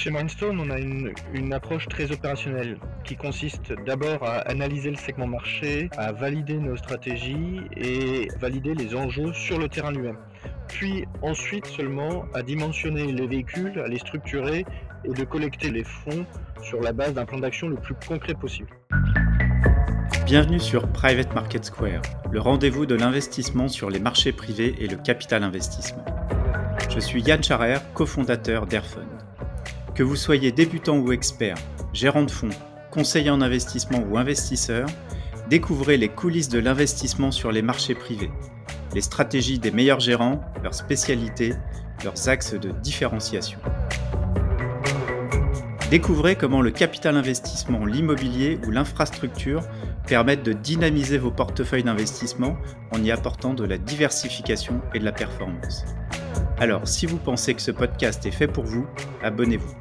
Chez Mindstone, on a une, approche très opérationnelle qui consiste d'abord à analyser le segment marché, à valider nos stratégies et valider les enjeux sur le terrain lui-même. Puis ensuite seulement à dimensionner les véhicules, à les structurer et de collecter les fonds sur la base d'un plan d'action le plus concret possible. Bienvenue sur Private Market Square, le rendez-vous de l'investissement sur les marchés privés et le capital investissement. Je suis Yann Charer, cofondateur d'Airfund. Que vous soyez débutant ou expert, gérant de fonds, conseiller en investissement ou investisseur, découvrez les coulisses de l'investissement sur les marchés privés, les stratégies des meilleurs gérants, leurs spécialités, leurs axes de différenciation. Découvrez comment le capital investissement, l'immobilier ou l'infrastructure permettent de dynamiser vos portefeuilles d'investissement en y apportant de la diversification et de la performance. Alors, si vous pensez que ce podcast est fait pour vous, abonnez-vous.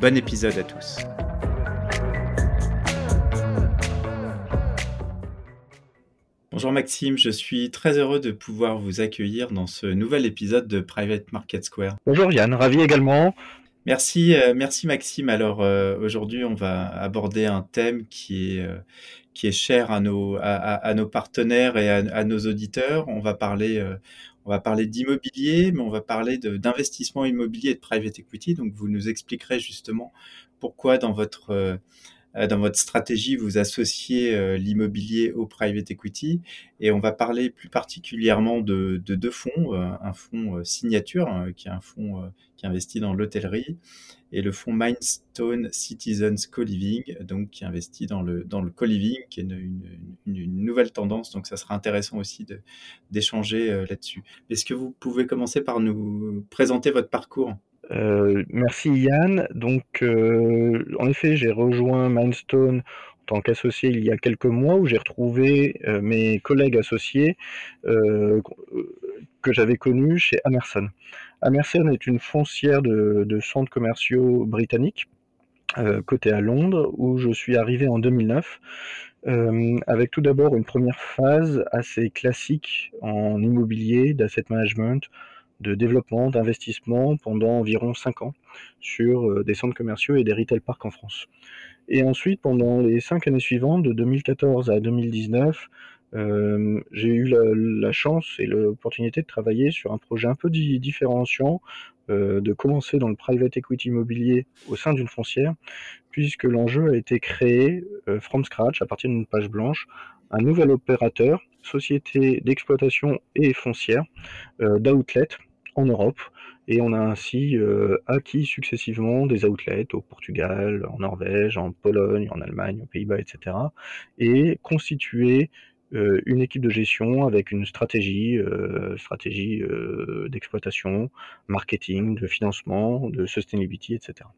Bon épisode à tous. Bonjour Maxime, je suis très heureux de pouvoir vous accueillir dans ce nouvel épisode de Private Market Square. Bonjour Yann, ravi également. Merci, euh, merci Maxime. Alors euh, aujourd'hui, on va aborder un thème qui est, euh, qui est cher à nos, à, à nos partenaires et à, à, nos auditeurs. On va parler, on va parler d'immobilier, mais on va parler d'investissement immobilier et de private equity. Donc, vous nous expliquerez justement pourquoi dans votre, euh, dans votre stratégie, vous associez euh, l'immobilier au private equity. Et on va parler plus particulièrement de, de deux fonds. Euh, un fonds signature, hein, qui est un fonds qui investit dans l'hôtellerie, et le fonds Mindstone Citizens Co-Living, donc qui investit dans le, dans le co-living, qui est une, nouvelle tendance. Donc ça sera intéressant aussi d'échanger euh, là-dessus. Est-ce que vous pouvez commencer par nous présenter votre parcours? Euh, Merci Yann. Donc euh, en effet, j'ai rejoint Mindstone en tant qu'associé il y a quelques mois où j'ai retrouvé euh, mes collègues associés que j'avais connus chez Amerson. Amerson est une foncière de, centres commerciaux britanniques, côté à Londres, où je suis arrivé en 2009, euh, avec tout d'abord une première phase assez classique en immobilier, d'asset management, de développement, d'investissement pendant environ 5 ans sur euh, des centres commerciaux et des retail parks en France. Et ensuite, pendant les 5 années suivantes, de 2014 à 2019, euh, j'ai eu la, chance et l'opportunité de travailler sur un projet un peu di différenciant, euh, de commencer dans le private equity immobilier au sein d'une foncière, puisque l'enjeu a été créé from scratch, à partir d'une page blanche, un nouvel opérateur, société d'exploitation et foncière, d'outlet en Europe, et on a ainsi euh, acquis successivement des outlets au Portugal, en Norvège, en Pologne, en Allemagne, aux Pays-Bas, etc. et constitué euh, une équipe de gestion avec une stratégie, euh, stratégie d'exploitation, marketing, de financement, de sustainability, etc.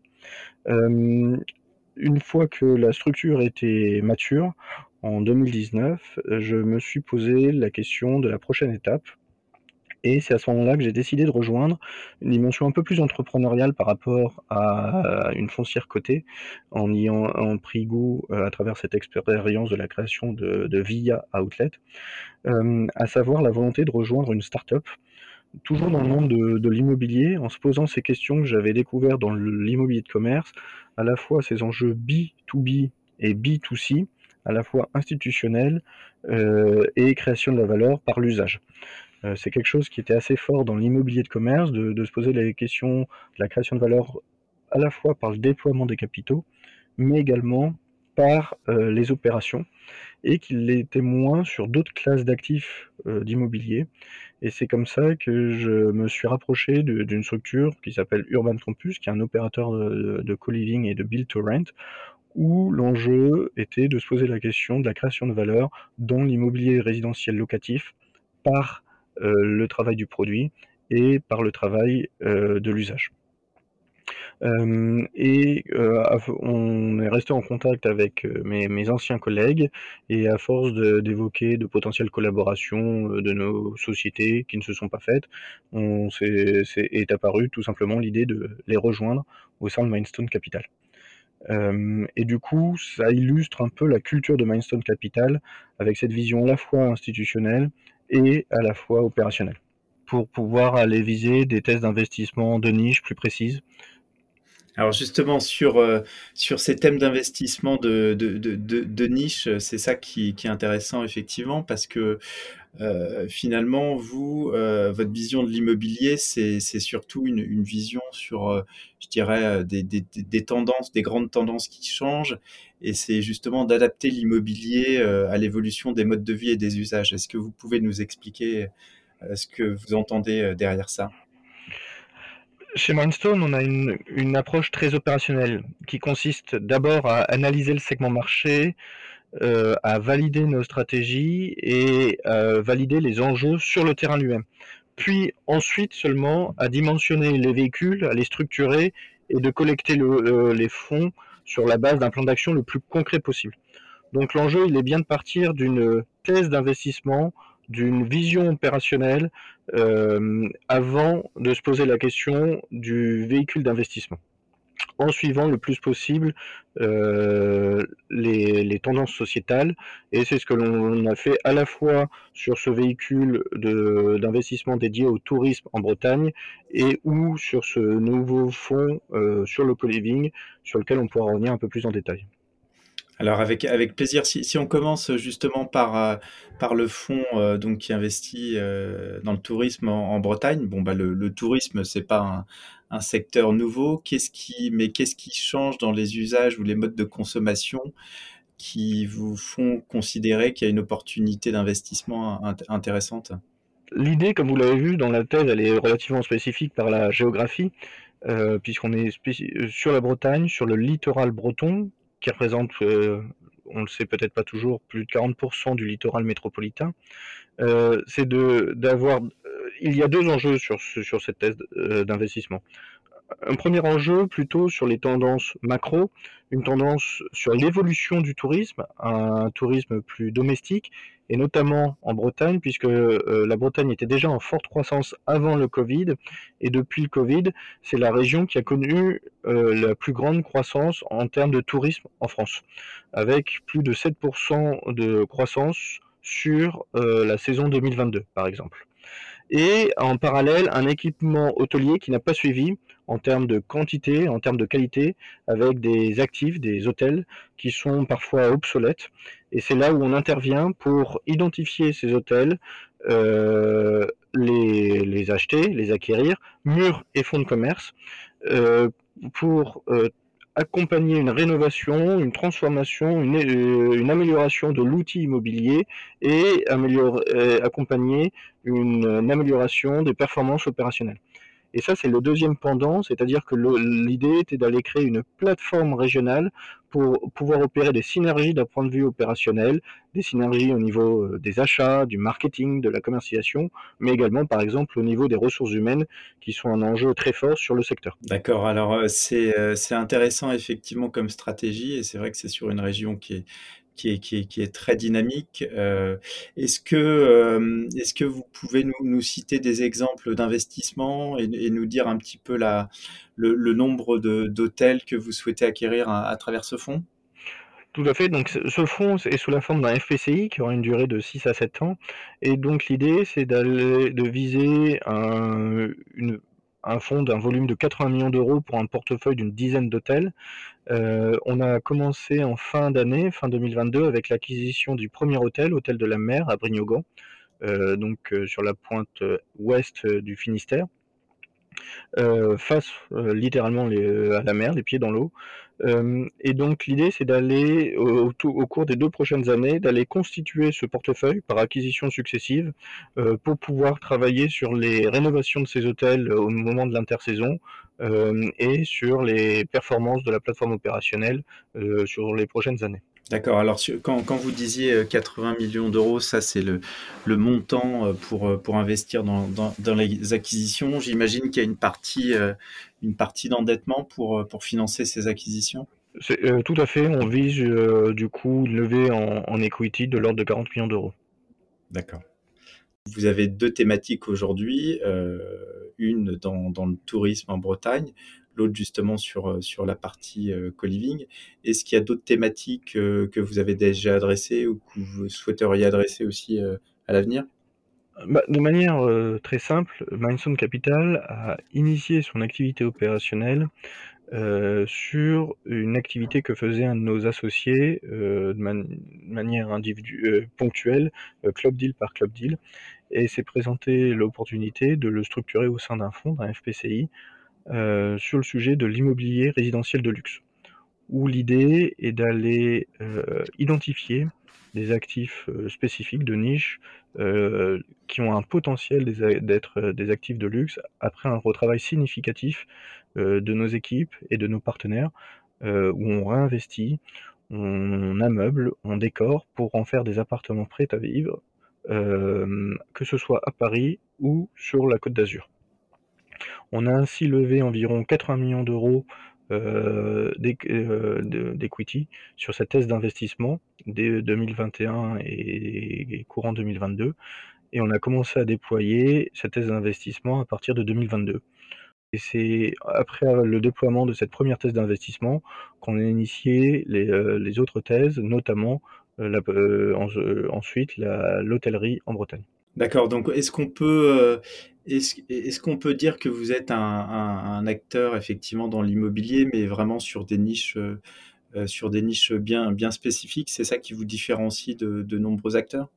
Une fois que la structure était mature, en 2019, je me suis posé la question de la prochaine étape et c'est à ce moment-là que j'ai décidé de rejoindre une dimension un peu plus entrepreneuriale par rapport à une foncière cotée, en y ayant pris goût euh, à travers cette expérience de la création de, de VIA Outlet, euh, à savoir la volonté de rejoindre une start-up toujours dans le monde de, l'immobilier, en se posant ces questions que j'avais découvertes dans l'immobilier de commerce, à la fois ces enjeux B2B et B2C, à la fois institutionnels euh, et création de la valeur par l'usage. Euh, c'est quelque chose qui était assez fort dans l'immobilier de commerce, de, se poser les questions de la création de valeur à la fois par le déploiement des capitaux, mais également par euh, les opérations, et qu'il l'était moins sur d'autres classes d'actifs euh, d'immobilier. Et c'est comme ça que je me suis rapproché d'une structure qui s'appelle Urban Campus, qui est un opérateur de, de co-living et de build to rent, où l'enjeu était de se poser la question de la création de valeur dans l'immobilier résidentiel locatif par le travail du produit et par le travail euh, de l'usage. Euh, et euh, on est resté en contact avec euh, mes, anciens collègues et à force d'évoquer de, potentielles collaborations de nos sociétés qui ne se sont pas faites, on est, est, est apparu tout simplement l'idée de les rejoindre au sein de Mindstone Capital. Euh, et du coup, ça illustre un peu la culture de Mindstone Capital avec cette vision à la fois institutionnelle et à la fois opérationnelle pour pouvoir aller viser des tests d'investissement de niche plus précises. Alors justement sur, heu, sur ces thèmes d'investissement de de de de niche, c'est ça qui qui est intéressant effectivement parce que, heu, finalement vous, heu, votre vision de l'immobilier, c'est surtout une vision sur, heu, je dirais, des tendances, des grandes tendances qui changent et c'est justement d'adapter l'immobilier, à l'évolution des modes de vie et des usages. Est-ce que vous pouvez nous expliquer, ce que vous entendez, derrière ça? Chez Mindstone, on a une approche très opérationnelle qui consiste d'abord à analyser le segment marché, euh, à valider nos stratégies et à valider les enjeux sur le terrain lui-même. Puis ensuite seulement à dimensionner les véhicules, à les structurer et de collecter le, le, les fonds sur la base d'un plan d'action le plus concret possible. Donc l'enjeu, il est bien de partir d'une thèse d'investissement d'une vision opérationnelle euh, avant de se poser la question du véhicule d'investissement en suivant le plus possible euh, les, tendances sociétales. Et c'est ce que l'on a fait à la fois sur ce véhicule d'investissement dédié au tourisme en Bretagne et ou sur ce nouveau fonds euh, sur le co-living sur lequel on pourra revenir un peu plus en détail. Alors avec, avec plaisir, si, on commence justement par, euh, par le fonds donc, qui investit dans le tourisme en, Bretagne, bon, bah, le, tourisme, c'est pas un, secteur nouveau, qu'est-ce qui, mais qu'est-ce qui change dans les usages ou les modes de consommation qui vous font considérer qu'il y a une opportunité d'investissement int intéressante? L'idée, comme vous l'avez vu dans la thèse, elle est relativement spécifique par la géographie, euh, puisqu'on est sur la Bretagne, sur le littoral breton, qui représente, euh, on le sait peut-être pas toujours, plus de 40% du littoral métropolitain, euh, c'est d'avoir. Euh, il y a deux enjeux sur, cette thèse d'investissement. Un premier enjeu plutôt sur les tendances macro, une tendance sur l'évolution du tourisme, un tourisme plus domestique, et notamment en Bretagne, puisque euh, la Bretagne était déjà en forte croissance avant le Covid, et depuis le Covid, c'est la région qui a connu euh, la plus grande croissance en termes de tourisme en France, avec plus de 7% de croissance sur euh, la saison 2022, par exemple. Et en parallèle, un équipement hôtelier qui n'a pas suivi, en termes de quantité, en termes de qualité, avec des actifs, des hôtels qui sont parfois obsolètes. Et c'est là où on intervient pour identifier ces hôtels, euh, les, acheter, les acquérir, murs et fonds de commerce, euh, pour euh, accompagner une rénovation, une transformation, une, euh, amélioration de l'outil immobilier et euh, accompagner une amélioration des performances opérationnelles. Et ça, c'est le deuxième pendant, c'est-à-dire que l'idée était d'aller créer une plateforme régionale pour pouvoir opérer des synergies d'un point de vue opérationnel, des synergies au niveau euh, des achats, du marketing, de la commercialisation, mais également, par exemple, au niveau des ressources humaines, qui sont un enjeu très fort sur le secteur. D'accord, alors euh, euh, c'est intéressant effectivement comme stratégie, et c'est vrai que c'est sur une région qui est qui est, très dynamique. Euh, est-ce que, euh, est-ce que vous pouvez nous, citer des exemples d'investissement et, nous dire un petit peu la, le, le nombre d'hôtels que vous souhaitez acquérir à, travers ce fonds? Tout à fait. Donc, ce fonds est sous la forme d'un FPCI qui aura une durée de 6 à 7 ans. Et donc, l'idée, c'est d'aller, de viser un, un fonds d'un volume de 80 millions d'euros pour un portefeuille d'une dizaine d'hôtels. Euh, on a commencé en fin d'année, fin 2022, avec l'acquisition du premier hôtel, Hôtel de la Mer à Brignogan, euh, donc euh, sur la pointe ouest du Finistère. Euh, face euh, littéralement les, à la mer, les pieds dans l'eau. Euh, et donc l'idée, c'est d'aller au, au, cours des deux prochaines années, d'aller constituer ce portefeuille par acquisition successive pour pouvoir travailler sur les rénovations de ces hôtels au moment de l'intersaison et sur les performances de la plateforme opérationnelle sur les prochaines années. D'accord. Alors, quand, quand, vous disiez 80 millions d'euros, ça, c'est le, le, montant pour, pour investir dans, dans, dans les acquisitions. J'imagine qu'il y a une partie, une partie d'endettement pour, pour financer ces acquisitions euh, Tout à fait. On vise euh, du coup une levée en, en equity de l'ordre de 40 millions d'euros. D'accord. Vous avez deux thématiques aujourd'hui, euh, une dans, dans, le tourisme en Bretagne, l'autre justement sur, euh, sur la partie euh, co-living. Est-ce qu'il y a d'autres thématiques euh, que vous avez déjà adressées ou que vous souhaiteriez adresser aussi à l'avenir? Bah, de manière très simple, Mindstone Capital a initié son activité opérationnelle sur une activité que faisait un de nos associés de, manière individuelle, ponctuelle, club deal par club deal, et s'est présenté l'opportunité de le structurer au sein d'un fonds, d'un FPCI, sur le sujet de l'immobilier résidentiel de luxe, où l'idée est d'aller identifier des actifs spécifiques de niche qui ont un potentiel d'être des actifs de luxe après un retravail significatif de nos équipes et de nos partenaires où on réinvestit, on ameuble, on décore pour en faire des appartements prêts à vivre, que ce soit à Paris ou sur la Côte d'Azur. On a ainsi levé environ 80 millions d'euros euh, euh, d'equity sur cette thèse d'investissement dès 2021 et courant 2022. Et on a commencé à déployer cette thèse d'investissement à partir de 2022. Et c'est après le déploiement de cette première thèse d'investissement qu'on a initié les, euh, autres thèses, notamment ensuite l'hôtellerie en Bretagne. D'accord, donc est-ce qu'on peut, est-ce qu'on peut dire que vous êtes un, acteur effectivement dans l'immobilier, mais vraiment sur des niches, euh, euh, sur des niches bien, spécifiques? C'est ça qui vous différencie de, nombreux acteurs?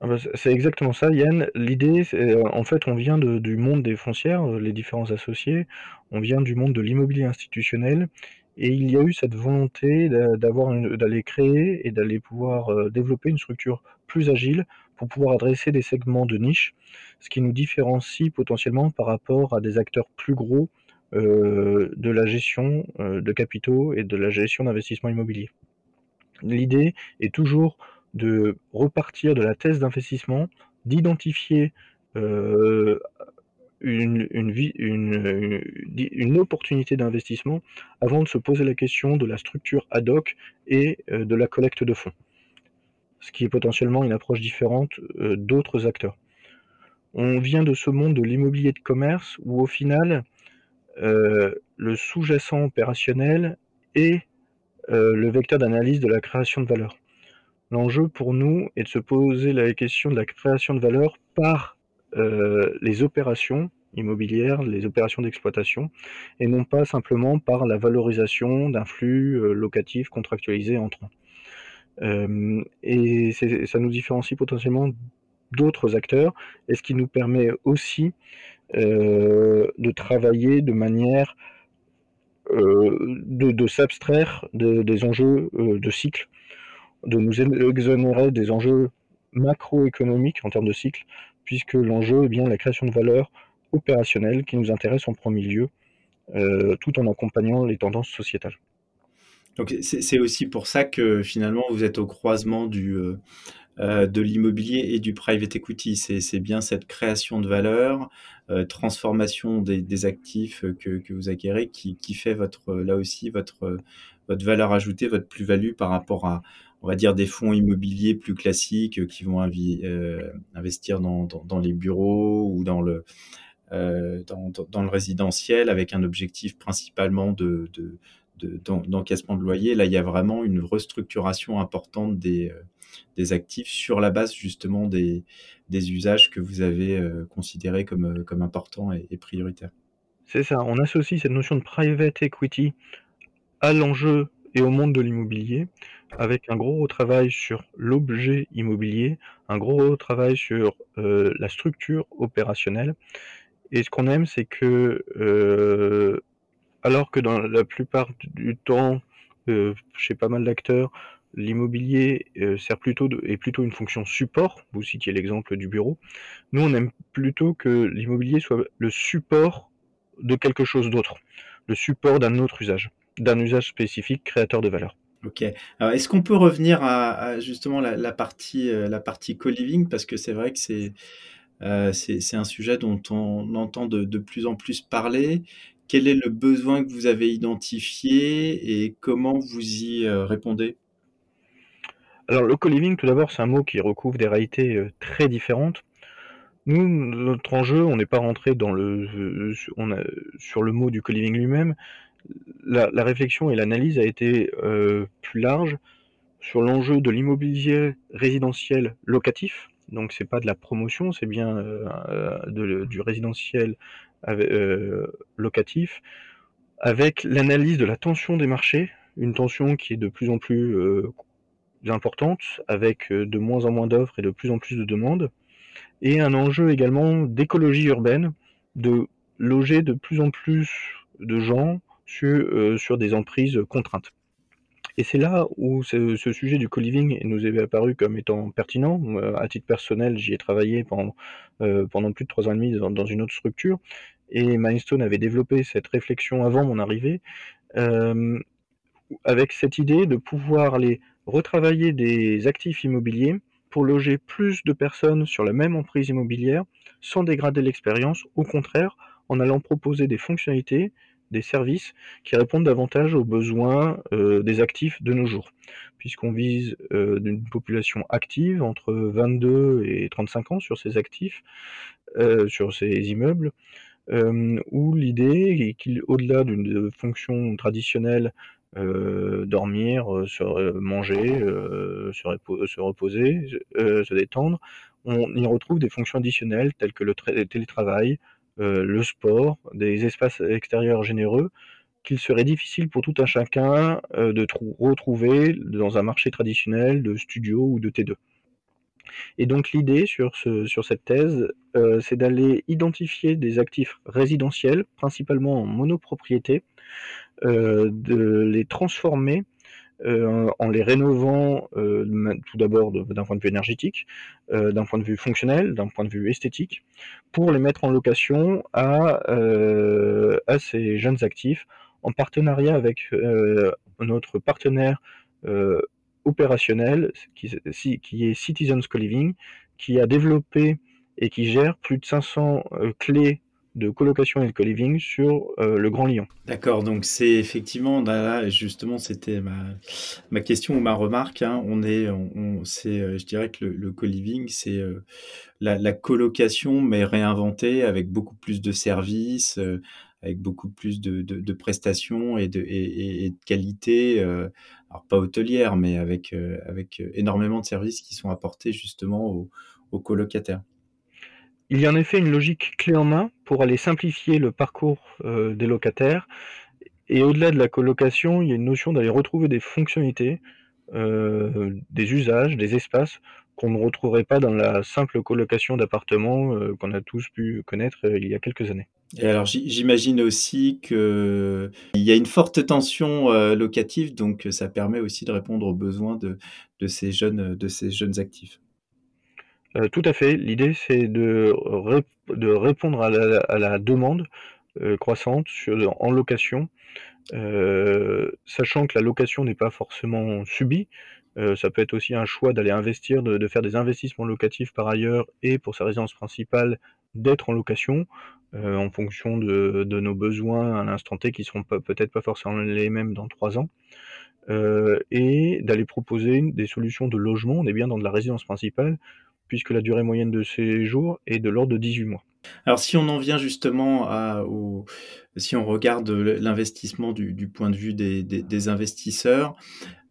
Ah bah, c'est exactement ça, Yann. L'idée, euh, en fait, on vient du monde des foncières, les différents associés, on vient du monde de l'immobilier institutionnel, et il y a eu cette volonté d'aller créer et d'aller pouvoir développer une structure plus agile pour pouvoir adresser des segments de niche, ce qui nous différencie potentiellement par rapport à des acteurs plus gros euh, de la gestion euh, de capitaux et de la gestion d'investissement immobilier. L'idée est toujours de repartir de la thèse d'investissement, d'identifier euh, une, opportunité d'investissement avant de se poser la question de la structure ad hoc et de la collecte de fonds ce qui est potentiellement une approche différente d'autres acteurs. On vient de ce monde de l'immobilier de commerce où au final, euh, le sous-jacent opérationnel est euh, le vecteur d'analyse de la création de valeur. L'enjeu pour nous est de se poser la question de la création de valeur par les opérations immobilières, les opérations d'exploitation, et non pas simplement par la valorisation d'un flux locatif contractualisé entrant. Euh, et ça nous différencie potentiellement d'autres acteurs, et ce qui nous permet aussi euh, de travailler de manière euh, de, s'abstraire des enjeux de cycle, de nous exonérer des enjeux macroéconomiques en termes de cycle, puisque l'enjeu est bien la création de valeur opérationnelle qui nous intéresse en premier lieu, tout en accompagnant les tendances sociétales. Donc c'est aussi pour ça que finalement vous êtes au croisement du, euh, euh, de l'immobilier et du private equity. C'est bien cette création de valeur, euh, transformation des, actifs que, vous acquérez qui, fait votre, là aussi votre, votre valeur ajoutée, votre plus-value par rapport à, on va dire, des fonds immobiliers plus classiques qui vont investir dans, dans, les bureaux ou dans le, dans, le résidentiel avec un objectif principalement de d'encaissement de, loyer. Là, il y a vraiment une restructuration importante des, euh, actifs sur la base justement des, usages que vous avez euh, considérés comme, euh, comme importants et, prioritaires. C'est ça, on associe cette notion de private equity à l'enjeu et au monde de l'immobilier, avec un gros travail sur l'objet immobilier, un gros travail sur la structure opérationnelle. Et ce qu'on aime, c'est que alors que dans la plupart du temps, euh, chez pas mal d'acteurs, l'immobilier euh, sert plutôt est plutôt une fonction support. Vous citiez l'exemple du bureau. Nous, on aime plutôt que l'immobilier soit le support de quelque chose d'autre, le support d'un autre usage, d'un usage spécifique créateur de valeur. Ok. Alors, est-ce qu'on peut revenir à, justement la, partie euh, partie co-living? Parce que c'est vrai que c'est un sujet dont on entend de, de, plus en plus parler quel est le besoin que vous avez identifié et comment vous y euh, répondez? Alors le co-living, tout d'abord, c'est un mot qui recouvre des réalités euh, très différentes. Nous, notre enjeu, on n'est pas rentré dans le, euh, on a, sur le mot du co-living lui-même. La, réflexion et l'analyse a été plus large sur l'enjeu de l'immobilier résidentiel locatif. Donc c'est pas de la promotion, c'est bien du résidentiel euh, locatif avec l'analyse de la tension des marchés, une tension qui est de plus en plus importante, avec de moins en moins d'offres et de plus en plus de demandes, et un enjeu également d'écologie urbaine, de loger de plus en plus de gens sur, sur des emprises contraintes. Et c'est là où ce, sujet du co-living nous est apparu comme étant pertinent. À titre personnel, j'y ai travaillé pendant, euh, plus de trois ans et demi dans, une autre structure. Et Milestone avait développé cette réflexion avant mon arrivée, euh, avec cette idée de pouvoir aller retravailler des actifs immobiliers pour loger plus de personnes sur la même emprise immobilière sans dégrader l'expérience, au contraire, en allant proposer des fonctionnalités des services qui répondent davantage aux besoins euh, des actifs de nos jours, puisqu'on vise euh, une population active entre 22 et 35 ans sur ces actifs, euh, sur ces immeubles, où l'idée est qu'au-delà d'une fonction traditionnelle dormir, se, manger, se, reposer, se détendre, on y retrouve des fonctions additionnelles telles que le télétravail, euh, le sport, des espaces extérieurs généreux qu'il serait difficile pour tout un chacun euh, de retrouver dans un marché traditionnel de studio ou de T2. Et donc l'idée sur, sur cette thèse, euh, c'est d'aller identifier des actifs résidentiels, principalement en monopropriété, de les transformer euh, en les rénovant euh, tout d'abord d'un point de vue énergétique, euh, d'un point de vue fonctionnel, d'un point de vue esthétique, pour les mettre en location à, à ces jeunes actifs en partenariat avec notre partenaire opérationnel qui, qui, est Citizens Co-Living, qui a développé et qui gère plus de 500 clés de colocation et de co-living sur euh, le Grand Lyon. D'accord, donc c'est effectivement, là, justement, c'était ma, ma, question ou ma remarque. Hein. on est, on, euh, je dirais que le, le co-living, c'est euh, la, colocation, mais réinventée avec beaucoup plus de services, avec beaucoup plus de, de, prestations et de, et, de qualité. alors pas hôtelière, mais avec, avec énormément de services qui sont apportés justement aux, aux colocataires. Il y a en effet une logique clé en main pour aller simplifier le parcours euh, des locataires. Et au-delà de la colocation, il y a une notion d'aller retrouver des fonctionnalités, euh, des usages, des espaces qu'on ne retrouverait pas dans la simple colocation d'appartements euh, qu'on a tous pu connaître il y a quelques années. Et alors j'imagine aussi qu'il y a une forte tension locative, donc ça permet aussi de répondre aux besoins de, ces jeunes actifs. Euh, tout à fait. L'idée, c'est de, de répondre à la, demande euh, croissante en location, euh, sachant que la location n'est pas forcément subie. ça peut être aussi un choix d'aller investir, de, faire des investissements locatifs par ailleurs et pour sa résidence principale d'être en location en fonction de, nos besoins à l'instant T qui seront peut-être pas forcément les mêmes dans trois ans. et d'aller proposer des solutions de logement. On est bien dans de la résidence principale puisque la durée moyenne de séjour est de l'ordre de 18 mois. Alors si on en vient justement à, si on regarde l'investissement du, point de vue des, investisseurs,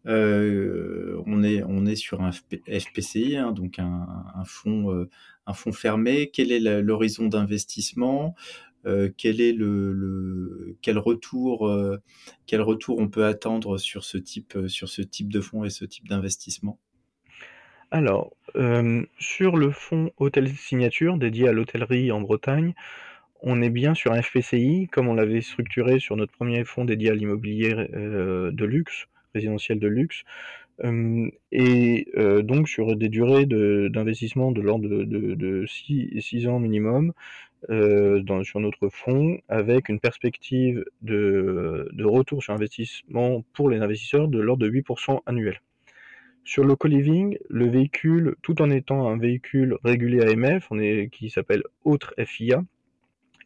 euh, on, est, on est sur un FPCI, hein, donc un, fonds, euh, un fonds fermé. Quel est l'horizon d'investissement? Euh, quel est le, quel retour quel retour on peut attendre sur ce type sur ce type de fonds et ce type d'investissement? Alors, euh, sur le fonds Hôtel Signature, dédié à l'hôtellerie en Bretagne, on est bien sur un FPCI, comme on l'avait structuré sur notre premier fonds dédié à l'immobilier euh, de luxe, résidentiel de luxe, euh, et donc sur des durées d'investissement de, l'ordre de 6 ans minimum, sur notre fonds, avec une perspective de de retour sur investissement pour les investisseurs de l'ordre de 8% annuel. Sur le co-living, le véhicule, tout en étant un véhicule régulé AMF, qui s'appelle Autre FIA,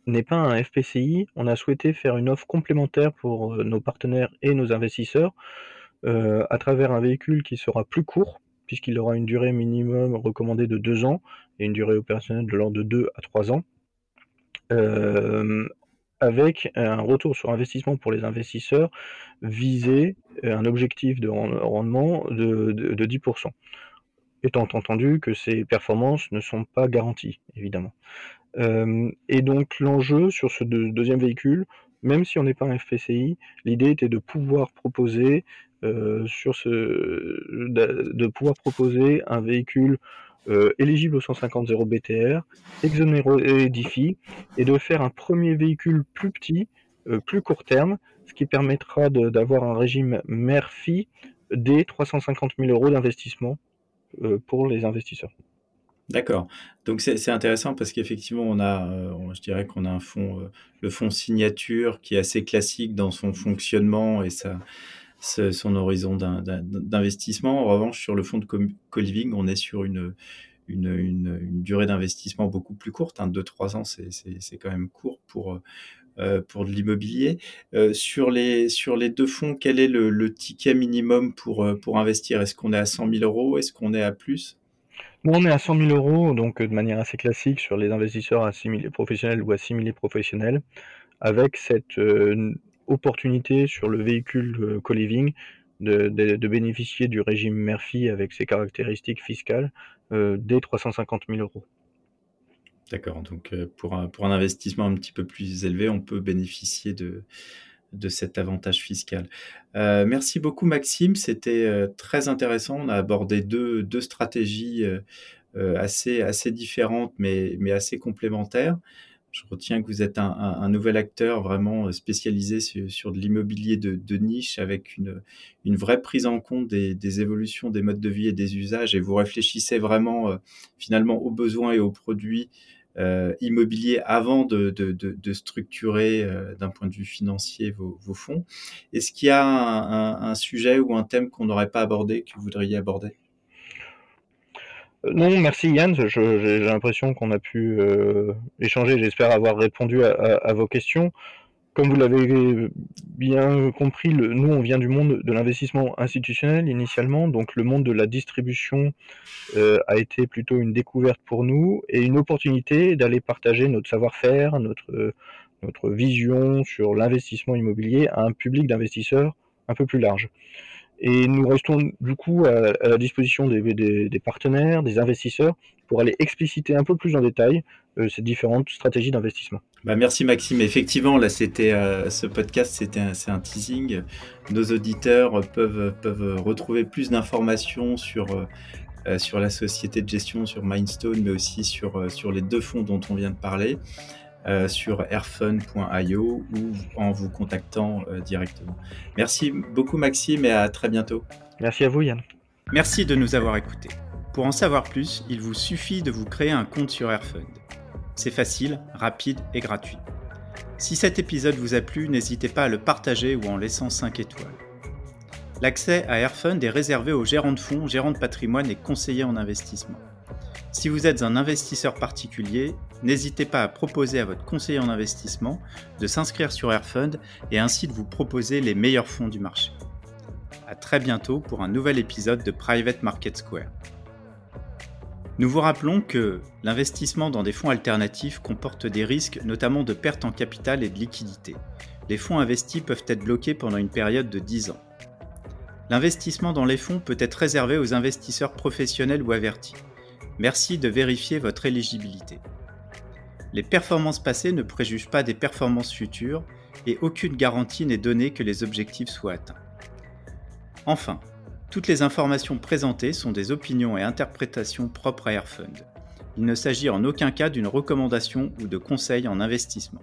n'est pas un FPCI. On a souhaité faire une offre complémentaire pour euh, nos partenaires et nos investisseurs euh, à travers un véhicule qui sera plus court, puisqu'il aura une durée minimum recommandée de 2 ans et une durée opérationnelle de l'ordre de 2 à 3 ans. Euh, avec un retour sur investissement pour les investisseurs visé euh, un objectif de rendement de, 10%. Étant entendu que ces performances ne sont pas garanties, évidemment. Euh, et donc l'enjeu sur ce deuxième véhicule, même si on n'est pas un FPCI, l'idée était de pouvoir proposer sur ce de, pouvoir proposer un véhicule éligible au 150 0 BTR, exonéré d'IFI, et de faire un premier véhicule plus petit, plus court terme, ce qui permettra d'avoir un régime mère-fille des 350 000 euros d'investissement pour les investisseurs. D'accord. Donc c'est intéressant parce qu'effectivement, on a, euh, je dirais qu'on a un fonds, euh, le fonds signature qui est assez classique dans son fonctionnement et son horizon d'investissement. En revanche, sur le fonds de co-living, on est sur une, une, durée d'investissement beaucoup plus courte. Hein, 2-3 ans, c'est quand même court pour, euh, pour de l'immobilier. sur, les, sur les deux fonds, quel est le, ticket minimum pour, pour investir? Est-ce qu'on est à 100 000 euros? Est-ce qu'on est à plus? Nous, on est à 100 000 euros, donc euh, de manière assez classique sur les investisseurs assimilés professionnels ou assimilés professionnels, avec cette euh, opportunité sur le véhicule euh, co-living de, bénéficier du régime Murphy avec ses caractéristiques fiscales dès 350 000 euros. D'accord, donc pour un, pour un investissement un petit peu plus élevé, on peut bénéficier de, de cet avantage fiscal. Euh, merci beaucoup Maxime, c'était euh, très intéressant. On a abordé deux, deux stratégies euh, assez, assez différentes mais, mais assez complémentaires. Je retiens que vous êtes un, nouvel acteur vraiment spécialisé sur, de l'immobilier de, niche avec une, une vraie prise en compte des, des, évolutions des modes de vie et des usages et vous réfléchissez vraiment finalement aux besoins et aux produits euh, immobilier avant de, de, de, structurer euh, d'un point de vue financier vos, vos fonds. Est-ce qu'il y a un, un, sujet ou un thème qu'on n'aurait pas abordé, que vous voudriez aborder? euh, non, merci Yann. J'ai l'impression qu'on a pu échanger. J'espère avoir répondu à, vos questions. Comme vous l'avez bien compris, nous, on vient du monde de l'investissement institutionnel initialement, donc le monde de la distribution euh, a été plutôt une découverte pour nous et une opportunité d'aller partager notre savoir-faire, notre, notre vision sur l'investissement immobilier à un public d'investisseurs un peu plus large. Et nous restons du coup à, la disposition des, partenaires, des investisseurs, pour aller expliciter un peu plus en détail euh, ces différentes stratégies d'investissement. Bah merci Maxime. Effectivement, là, c'était euh, ce podcast, c'était un, un teasing. Nos auditeurs peuvent peuvent retrouver plus d'informations sur euh, sur la société de gestion, sur Mindstone, mais aussi sur sur les deux fonds dont on vient de parler. Euh, sur airfun.io ou en vous contactant euh, directement. Merci beaucoup Maxime et à très bientôt. Merci à vous Yann. Merci de nous avoir écoutés. Pour en savoir plus, il vous suffit de vous créer un compte sur Airfund. C'est facile, rapide et gratuit. Si cet épisode vous a plu, n'hésitez pas à le partager ou en laissant 5 étoiles. L'accès à Airfund est réservé aux gérants de fonds, gérants de patrimoine et conseillers en investissement. Si vous êtes un investisseur particulier, n'hésitez pas à proposer à votre conseiller en investissement de s'inscrire sur Airfund et ainsi de vous proposer les meilleurs fonds du marché. A très bientôt pour un nouvel épisode de Private Market Square. Nous vous rappelons que l'investissement dans des fonds alternatifs comporte des risques, notamment de perte en capital et de liquidité. Les fonds investis peuvent être bloqués pendant une période de 10 ans. L'investissement dans les fonds peut être réservé aux investisseurs professionnels ou avertis. Merci de vérifier votre éligibilité. Les performances passées ne préjugent pas des performances futures et aucune garantie n'est donnée que les objectifs soient atteints. Enfin, toutes les informations présentées sont des opinions et interprétations propres à Airfund. Il ne s'agit en aucun cas d'une recommandation ou de conseil en investissement.